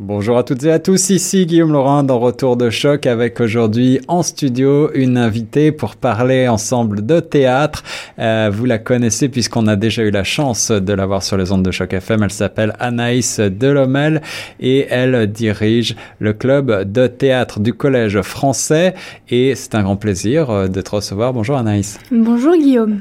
Bonjour à toutes et à tous, ici Guillaume Laurent dans Retour de choc avec aujourd'hui en studio une invitée pour parler ensemble de théâtre. Euh, vous la connaissez puisqu'on a déjà eu la chance de la voir sur les ondes de choc FM. Elle s'appelle Anaïs Delomel et elle dirige le club de théâtre du Collège français et c'est un grand plaisir euh, de te recevoir. Bonjour Anaïs. Bonjour Guillaume.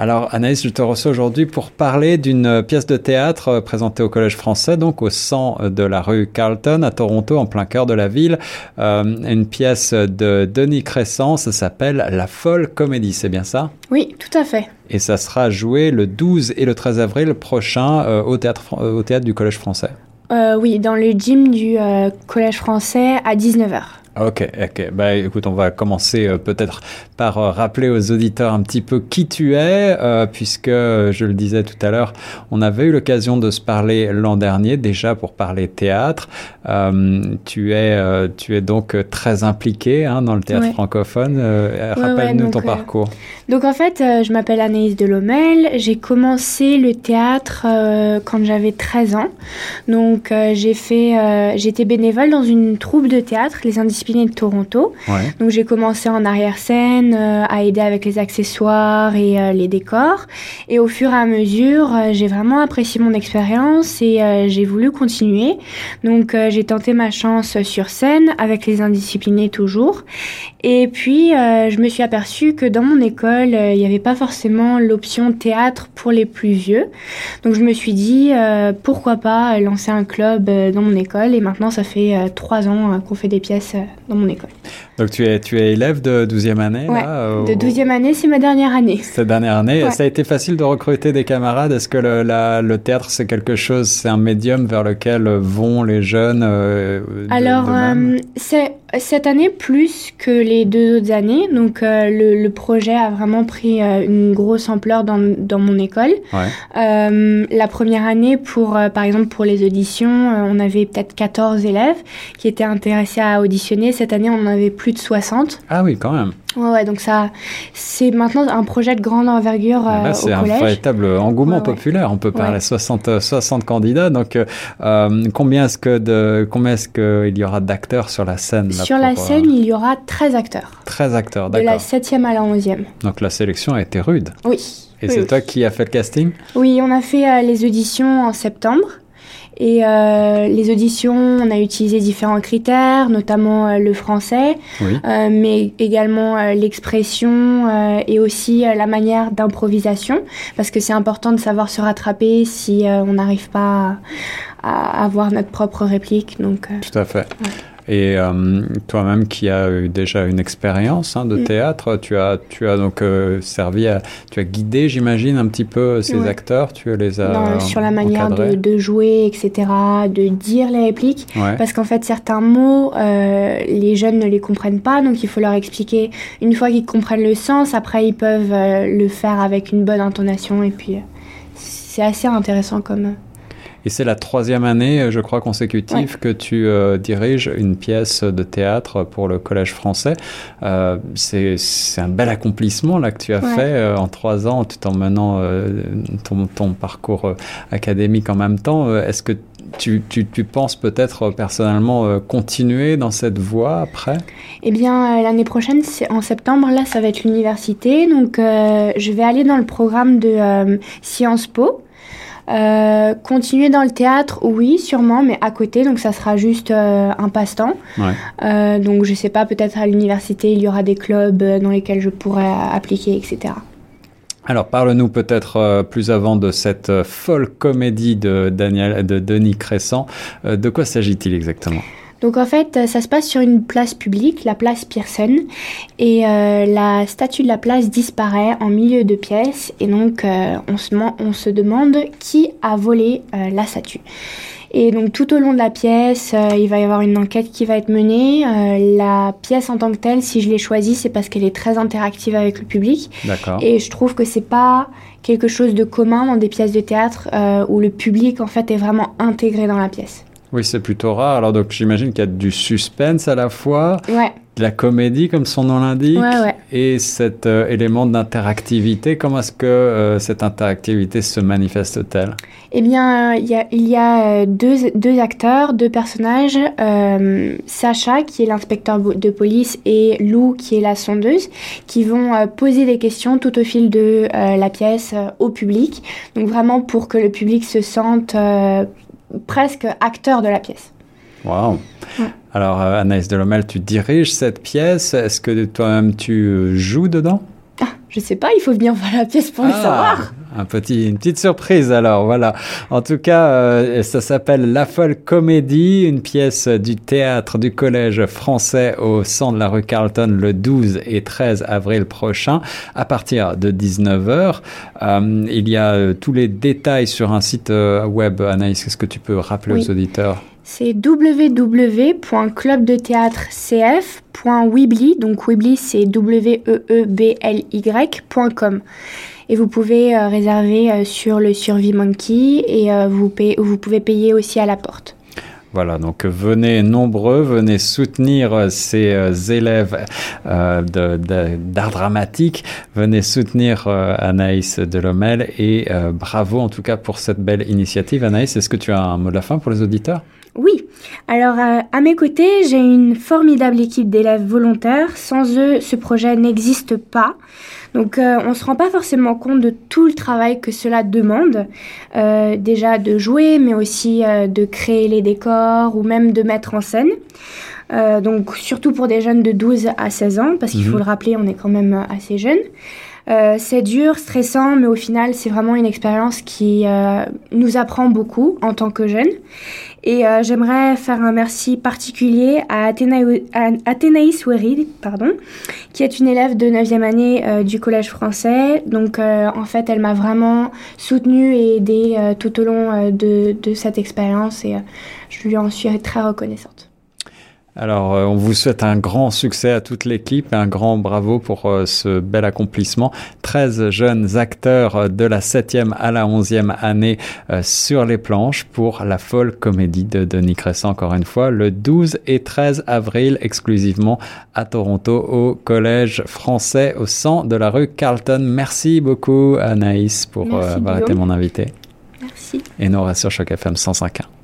Alors Anaïs, je te reçois aujourd'hui pour parler d'une pièce de théâtre euh, présentée au Collège français, donc au 100 de la rue Carlton à Toronto, en plein cœur de la ville. Euh, une pièce de Denis Crescent, ça s'appelle La folle comédie, c'est bien ça? Oui, tout à fait. Et ça sera joué le 12 et le 13 avril prochain euh, au, théâtre, euh, au théâtre du Collège français. Euh, oui, dans le gym du euh, Collège français à 19h. Ok, ok. Bah écoute, on va commencer euh, peut-être par euh, rappeler aux auditeurs un petit peu qui tu es, euh, puisque je le disais tout à l'heure, on avait eu l'occasion de se parler l'an dernier déjà pour parler théâtre. Tu es, tu es donc très impliqué hein, dans le théâtre Ouais. francophone. Ouais, Rappelle-nous ouais, ton parcours. Donc en fait, je m'appelle Anaïs Delomel. J'ai commencé le théâtre quand j'avais 13 ans. Donc j'ai fait, j'étais bénévole dans une troupe de théâtre, les De Toronto. Ouais. Donc j'ai commencé en arrière-scène euh, à aider avec les accessoires et euh, les décors. Et au fur et à mesure, euh, j'ai vraiment apprécié mon expérience et j'ai voulu continuer. Donc j'ai tenté ma chance sur scène avec les indisciplinés toujours. Et puis je me suis aperçue que dans mon école, il n'y avait pas forcément l'option théâtre pour les plus vieux. Donc je me suis dit pourquoi pas lancer un club dans mon école. Et maintenant ça fait trois ans qu'on fait des pièces dans mon école. Donc tu es, tu es élève de 12e année Ouais, là, De au- 12e année, c'est ma dernière année. Cette dernière année, Ouais. ça a été facile de recruter des camarades? Est-ce que le, la- le théâtre, c'est quelque chose, c'est un médium vers lequel vont les jeunes euh, de- Alors, euh, c'est cette année plus que les deux autres années. Donc, euh, le, le projet a vraiment pris euh, une grosse ampleur dans, dans mon école. Ouais. Euh, la première année, pour par exemple pour les auditions, on avait peut-être 14 élèves qui étaient intéressés à auditionner. Cette année, on en avait plus de 60. Ah oui, quand même. Ouais, ouais, donc ça, c'est maintenant un projet de grande envergure euh, Là, au c'est un collège. véritable engouement Ouais, populaire. On peut parler Ouais. 60, euh, 60 candidats. Donc, euh, euh, combien est-ce que de, combien est-ce que il y aura d'acteurs sur la scène là, Sur la euh, scène, il y aura 13 acteurs, 13 acteurs, de la d'accord. 7e à la 11e. Donc la sélection a été rude. Oui. Et Oui, c'est oui. toi qui as fait le casting? Oui, on a fait euh, les auditions en septembre. Et euh, les auditions, on a utilisé différents critères, notamment euh, le français, Oui. euh, mais également l'expression et aussi la manière d'improvisation, parce que c'est important de savoir se rattraper si on n'arrive pas à, à avoir notre propre réplique. Donc, Tout à fait. Et euh, toi-même qui as eu déjà une expérience hein, de Mm. théâtre, tu as, tu as donc euh, servi à, tu as guidé, j'imagine, un petit peu ces Ouais. acteurs, tu les as dans- sur la manière de, jouer, etc., de dire les répliques. Ouais. Parce qu'en fait, certains mots, euh, les jeunes ne les comprennent pas, donc il faut leur expliquer. Une fois qu'ils comprennent le sens, après ils peuvent euh, le faire avec une bonne intonation, et puis euh, c'est assez intéressant comme. Et c'est la troisième année, euh, je crois, consécutive que tu euh, diriges une pièce de théâtre pour le Collège français. Euh, c'est un bel accomplissement là que tu as Ouais. fait euh, en trois ans, tout en menant ton, ton parcours académique en même temps. Est-ce que tu, tu, tu penses peut-être personnellement euh, continuer dans cette voie après? Eh bien, euh, l'année prochaine, en septembre, là, ça va être l'université, donc euh, je vais aller dans le programme de Sciences Po. Euh, continuer dans le théâtre, oui, sûrement, mais à côté, donc ça sera juste euh, un passe-temps. Ouais. Euh, donc je sais pas, peut-être à l'université, il y aura des clubs dans lesquels je pourrais appliquer, etc. Alors parle-nous peut-être plus avant de cette folle comédie de, Daniel, de Denis Crescent. Euh, de quoi s'agit-il exactement? Donc en fait, euh, ça se passe sur une place publique, la place Pearson, et euh, la statue de la place disparaît en milieu de pièce, et donc euh, on, se, deman- on se demande qui a volé euh, la statue. Et donc tout au long de la pièce, euh, il va y avoir une enquête qui va être menée. Euh, la pièce en tant que telle, si je l'ai choisie, c'est parce qu'elle est très interactive avec le public. D'accord. Et je trouve que c'est pas quelque chose de commun dans des pièces de théâtre euh, où le public en fait est vraiment intégré dans la pièce. Oui, c'est plutôt rare. Alors donc j'imagine qu'il y a du suspense à la fois, Ouais, de la comédie comme son nom l'indique, ouais, ouais. et cet euh, élément d'interactivité. Comment est-ce que euh, cette interactivité se manifeste-t-elle? Eh bien, euh, il y a, il y a euh, deux, deux acteurs, deux personnages, Sacha qui est l'inspecteur de police et Lou qui est la sondeuse, qui vont poser des questions tout au fil de la pièce au public. Donc vraiment pour que le public se sente presque acteur de la pièce. Ouais. Alors euh, Anaïs Delomel, tu diriges cette pièce. Est-ce que toi-même tu euh, joues dedans? Ah, je sais pas, il faut bien voir la pièce pour le Ah, savoir. Un petit, une petite surprise alors, voilà. En tout cas, euh, ça s'appelle La Folle Comédie, une pièce du théâtre du Collège français au centre de la rue Carlton le 12 et 13 avril prochain à partir de 19h. Euh, il y a euh, tous les détails sur un site euh, web. Anaïs, est-ce que tu peux rappeler Oui. aux auditeurs? C'est www.clubdethéâtre.cf.weebly, donc Weebly c'est w e e b l y.com. Et vous pouvez euh, réserver euh, sur le Survie Monkey et euh, vous, payez- vous pouvez payer aussi à la porte. Voilà, donc venez nombreux, venez soutenir ces élèves d'art dramatique, venez soutenir Anaïs Delomel et bravo en tout cas pour cette belle initiative. Anaïs, est-ce que tu as un mot de la fin pour les auditeurs? Oui, alors euh, à mes côtés, j'ai une formidable équipe d'élèves volontaires. Sans eux, ce projet n'existe pas. Donc euh, on ne se rend pas forcément compte de tout le travail que cela demande. Euh, déjà de jouer, mais aussi de créer les décors ou même de mettre en scène. Donc surtout pour des jeunes de 12 à 16 ans, parce qu'il Mhm. faut le rappeler, on est quand même assez jeunes. Euh, c'est dur, stressant, mais au final, c'est vraiment une expérience qui euh, nous apprend beaucoup en tant que jeunes. Et euh, j'aimerais faire un merci particulier à, Athéna- à Athénaïs Ouerid, pardon, qui est une élève de 9e année euh, du Collège français. Donc, euh, en fait, elle m'a vraiment soutenue et aidée euh, tout au long de, de cette expérience et je lui en suis très reconnaissante. Alors, euh, on vous souhaite un grand succès à toute l'équipe et un grand bravo pour euh, ce bel accomplissement. 13 jeunes acteurs euh, de la 7e à la 11e année sur les planches pour la folle comédie de Denis Crescent, encore une fois, le 12 et 13 avril exclusivement à Toronto au Collège français au centre de la rue Carlton. Merci beaucoup Anaïs pour Merci, avoir été Guillaume. mon invité. Merci. Et reste sur Choc FM 105.1.